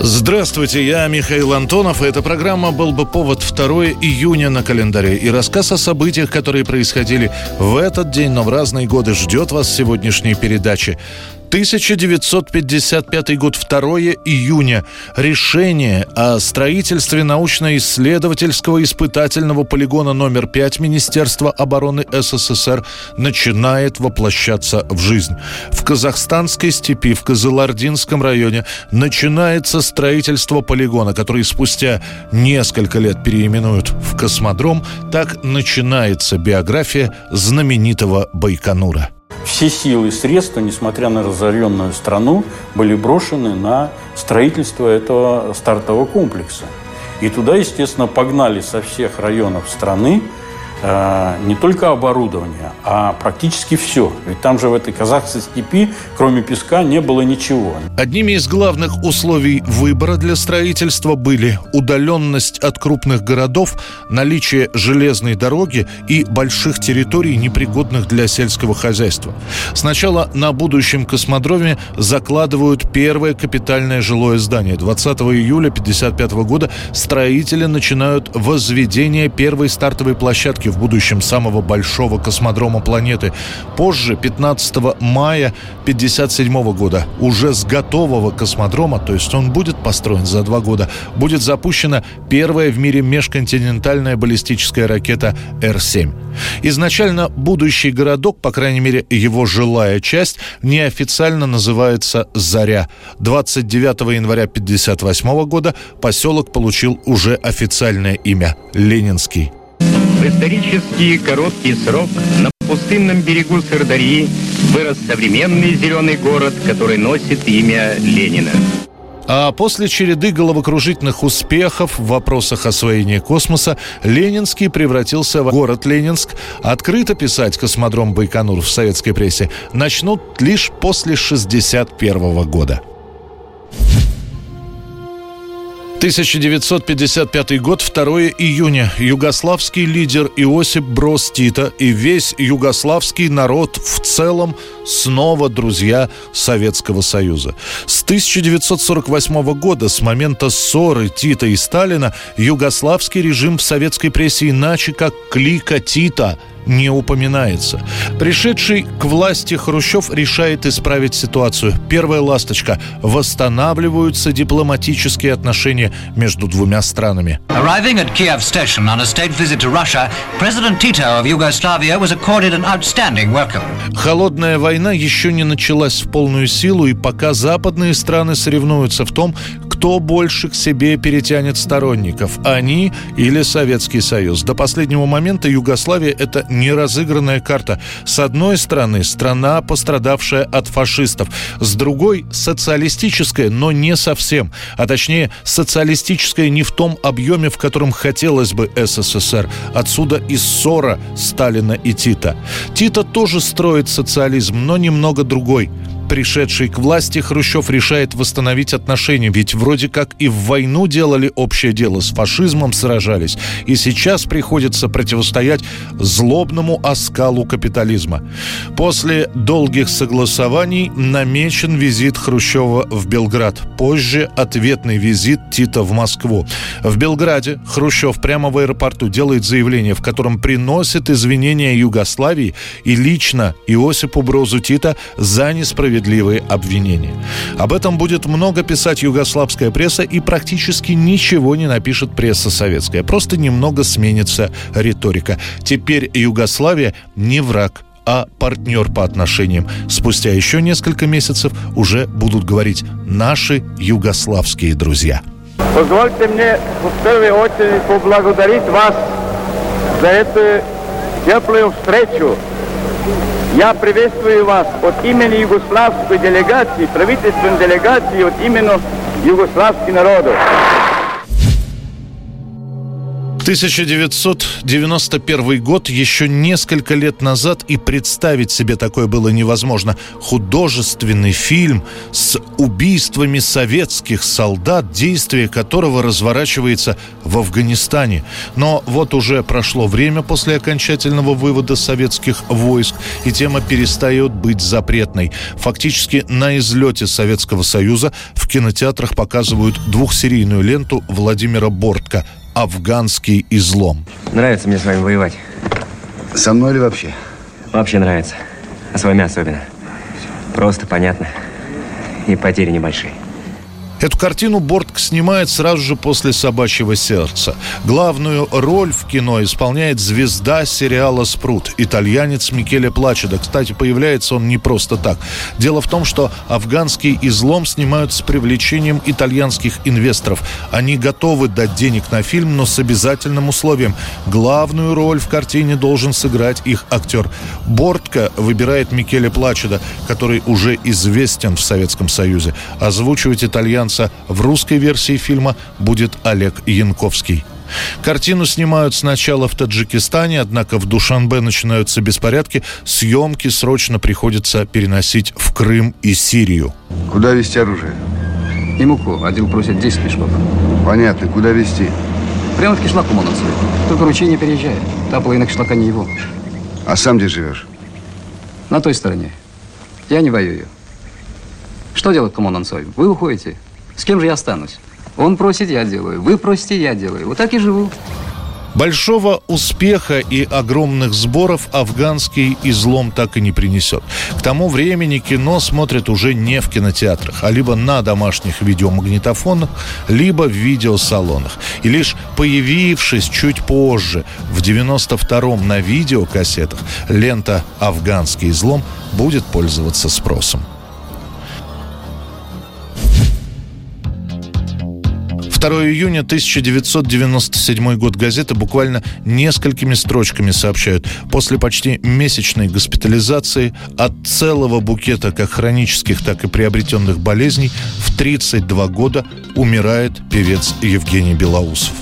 Здравствуйте, я Михаил Антонов, и эта программа «Был бы повод» 2 июня на календаре. И рассказ о событиях, которые происходили в этот день, но в разные годы, ждет вас в сегодняшней передаче. 1955 год, 2 июня. Решение о строительстве научно-исследовательского испытательного полигона номер 5 Министерства обороны СССР начинает воплощаться в жизнь. В казахстанской степи, в Кызылординском районе начинается строительство полигона, который спустя несколько лет переименуют в космодром. Так начинается биография знаменитого Байконура все силы и средства, несмотря на разоренную страну, были брошены на строительство этого стартового комплекса. И туда, естественно, погнали со всех районов страны не только оборудование, а практически все. Ведь там же в этой казахской степи, кроме песка, не было ничего. Одними из главных условий выбора для строительства были удаленность от крупных городов, наличие железной дороги и больших территорий, непригодных для сельского хозяйства. Сначала на будущем космодроме закладывают первое капитальное жилое здание. 20 июля 1955 года строители начинают возведение первой стартовой площадки в будущем самого большого космодрома планеты. Позже, 15 мая 1957 года, уже с готового космодрома, то есть он будет построен за два года, будет запущена первая в мире межконтинентальная баллистическая ракета Р-7. Изначально будущий городок, по крайней мере его жилая часть, неофициально называется «Заря». 29 января 1958 года поселок получил уже официальное имя – Ленинский. В исторический короткий срок на пустынном берегу Сырдарьи вырос современный зеленый город, который носит имя Ленина. А после череды головокружительных успехов в вопросах освоения космоса Ленинский превратился в город Ленинск. Открыто писать космодром Байконур в советской прессе начнут лишь после 1961 года. 1955 год, 2 июня. Югославский лидер Иосип Брос Тита и весь югославский народ в целом снова друзья Советского Союза. С 1948 года, с момента ссоры Тита и Сталина, югославский режим в советской прессе иначе как клика Тита – не упоминается. Пришедший к власти Хрущев решает исправить ситуацию. Первая ласточка. Восстанавливаются дипломатические отношения между двумя странами. Arriving at Kiev station on a state visit to Russia, President Tito of Yugoslavia was accorded an outstanding welcome. Холодная война еще не началась в полную силу, и пока западные страны соревнуются в том, кто больше к себе перетянет сторонников, они или Советский Союз. До последнего момента Югославия – это не разыгранная карта. С одной стороны, страна, пострадавшая от фашистов. С другой – социалистическая, но не совсем. А точнее, социалистическая не в том объеме, в котором хотелось бы СССР. Отсюда и ссора Сталина и Тита. Тита тоже строит социализм, но немного другой пришедший к власти, Хрущев решает восстановить отношения, ведь вроде как и в войну делали общее дело, с фашизмом сражались, и сейчас приходится противостоять злобному оскалу капитализма. После долгих согласований намечен визит Хрущева в Белград. Позже ответный визит Тита в Москву. В Белграде Хрущев прямо в аэропорту делает заявление, в котором приносит извинения Югославии и лично Иосипу Брозу Тита за несправедливость справедливые обвинения. Об этом будет много писать югославская пресса и практически ничего не напишет пресса советская. Просто немного сменится риторика. Теперь Югославия не враг, а партнер по отношениям. Спустя еще несколько месяцев уже будут говорить наши югославские друзья. Позвольте мне в первую очередь поблагодарить вас за эту теплую встречу я приветствую вас от имени югославской делегации, правительственной делегации, от имени югославского народа. 1991 год, еще несколько лет назад, и представить себе такое было невозможно. Художественный фильм с убийствами советских солдат, действие которого разворачивается в Афганистане. Но вот уже прошло время после окончательного вывода советских войск, и тема перестает быть запретной. Фактически на излете Советского Союза в кинотеатрах показывают двухсерийную ленту Владимира Бортко – афганский излом. Нравится мне с вами воевать. Со мной или вообще? Вообще нравится. А с вами особенно. Просто понятно. И потери небольшие. Эту картину Бортк снимает сразу же после «Собачьего сердца». Главную роль в кино исполняет звезда сериала «Спрут» итальянец Микеле Плачеда. Кстати, появляется он не просто так. Дело в том, что афганский излом снимают с привлечением итальянских инвесторов. Они готовы дать денег на фильм, но с обязательным условием. Главную роль в картине должен сыграть их актер. Бортка выбирает Микеле Плачеда, который уже известен в Советском Союзе. Озвучивать итальян итальянца. В русской версии фильма будет Олег Янковский. Картину снимают сначала в Таджикистане, однако в Душанбе начинаются беспорядки. Съемки срочно приходится переносить в Крым и Сирию. Куда везти оружие? И муку. Один просит 10 мешков. Понятно. Куда везти? Прямо в кишлак он отсюда. Только ручей не переезжает. Та половина кишлака не его. А сам где живешь? На той стороне. Я не воюю. Что делать командантцой? Вы уходите. С кем же я останусь? Он просит, я делаю. Вы просите, я делаю. Вот так и живу. Большого успеха и огромных сборов афганский излом так и не принесет. К тому времени кино смотрят уже не в кинотеатрах, а либо на домашних видеомагнитофонах, либо в видеосалонах. И лишь появившись чуть позже, в 92-м на видеокассетах, лента «Афганский излом» будет пользоваться спросом. 2 июня 1997 год газета буквально несколькими строчками сообщают. После почти месячной госпитализации от целого букета как хронических, так и приобретенных болезней в 32 года умирает певец Евгений Белоусов.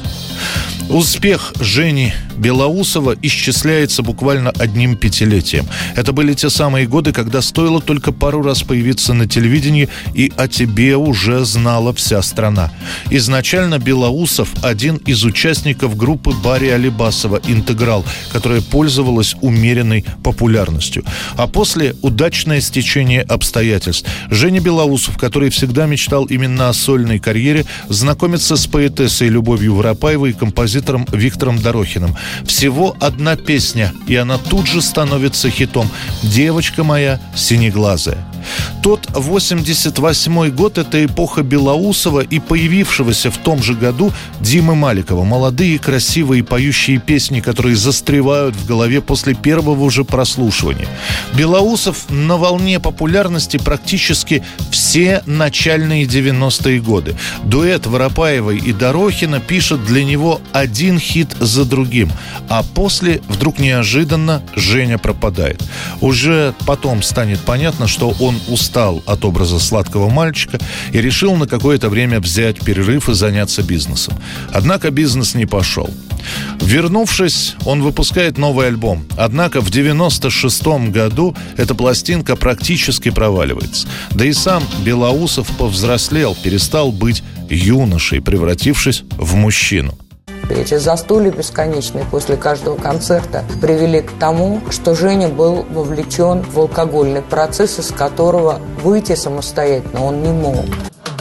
Успех Жени Белоусова исчисляется буквально одним пятилетием. Это были те самые годы, когда стоило только пару раз появиться на телевидении, и о тебе уже знала вся страна. Изначально Белоусов – один из участников группы Барри Алибасова «Интеграл», которая пользовалась умеренной популярностью. А после – удачное стечение обстоятельств. Женя Белоусов, который всегда мечтал именно о сольной карьере, знакомится с поэтессой Любовью Воропаевой и композитором Виктором Дорохиным. Всего одна песня, и она тут же становится хитом. «Девочка моя синеглазая». Тот 88 год – это эпоха Белоусова и появившегося в том же году Димы Маликова. Молодые, красивые, поющие песни, которые застревают в голове после первого же прослушивания. Белоусов на волне популярности практически все начальные 90-е годы. Дуэт Воропаевой и Дорохина пишет для него один хит за другим. А после вдруг неожиданно Женя пропадает. Уже потом станет понятно, что он устал от образа сладкого мальчика и решил на какое-то время взять перерыв и заняться бизнесом. Однако бизнес не пошел. Вернувшись, он выпускает новый альбом. Однако в 96 году эта пластинка практически проваливается. Да и сам Белоусов повзрослел, перестал быть юношей, превратившись в мужчину. Эти застолья бесконечные после каждого концерта привели к тому, что Женя был вовлечен в алкогольный процесс, из которого выйти самостоятельно он не мог.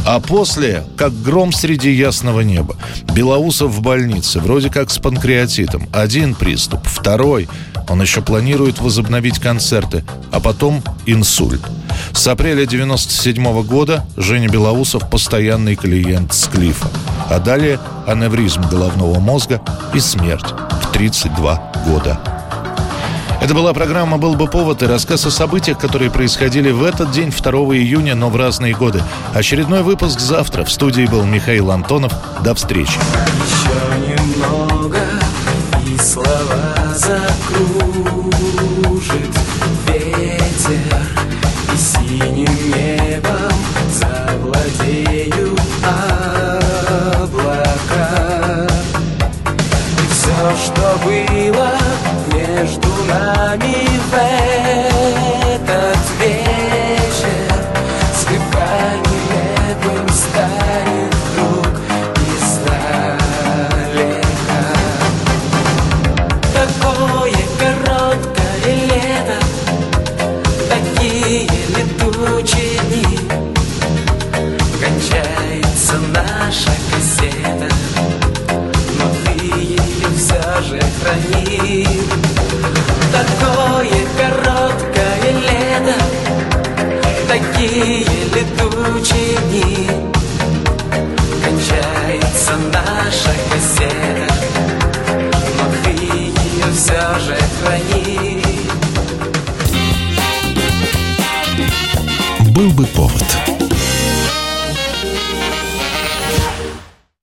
А после, как гром среди ясного неба. Белоусов в больнице, вроде как с панкреатитом. Один приступ, второй. Он еще планирует возобновить концерты, а потом инсульт. С апреля 97 года Женя Белоусов постоянный клиент Склифа. А далее аневризм головного мозга и смерть в 32 года. Это была программа «Был бы повод» и рассказ о событиях, которые происходили в этот день, 2 июня, но в разные годы. Очередной выпуск завтра. В студии был Михаил Антонов. До встречи. Еще немного, и слова закружит ветер, и все же храни Такое короткое лето Такие летучие дни. Кончается наша кассета Но ты ее все же храни. Был бы повод.